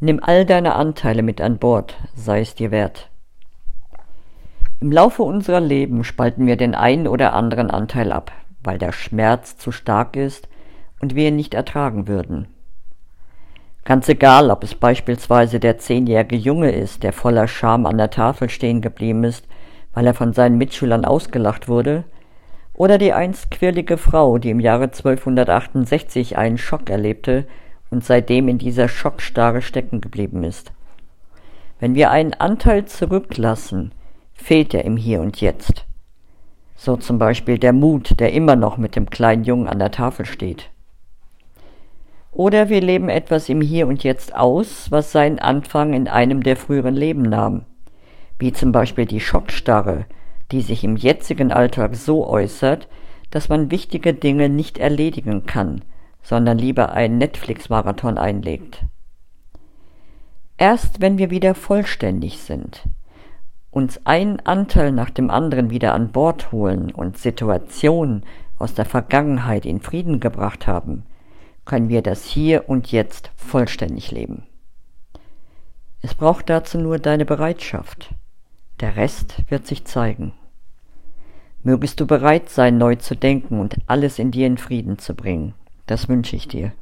Nimm all deine Anteile mit an Bord, sei es dir wert. Im Laufe unserer Leben spalten wir den einen oder anderen Anteil ab, weil der Schmerz zu stark ist und wir ihn nicht ertragen würden. Ganz egal, ob es beispielsweise der zehnjährige Junge ist, der voller Scham an der Tafel stehen geblieben ist, weil er von seinen Mitschülern ausgelacht wurde, oder die einst quirlige Frau, die im Jahre 1268 einen Schock erlebte und seitdem in dieser Schockstarre stecken geblieben ist. Wenn wir einen Anteil zurücklassen, fehlt er im Hier und Jetzt. So zum Beispiel der Mut, der immer noch mit dem kleinen Jungen an der Tafel steht. Oder wir leben etwas im Hier und Jetzt aus, was seinen Anfang in einem der früheren Leben nahm, wie zum Beispiel die Schockstarre, die sich im jetzigen Alltag so äußert, dass man wichtige Dinge nicht erledigen kann, sondern lieber einen Netflix-Marathon einlegt. Erst wenn wir wieder vollständig sind, uns einen Anteil nach dem anderen wieder an Bord holen und Situationen aus der Vergangenheit in Frieden gebracht haben, können wir das Hier und Jetzt vollständig leben. Es braucht dazu nur deine Bereitschaft. Der Rest wird sich zeigen. Mögest du bereit sein, neu zu denken und alles in dir in Frieden zu bringen. Das wünsche ich dir.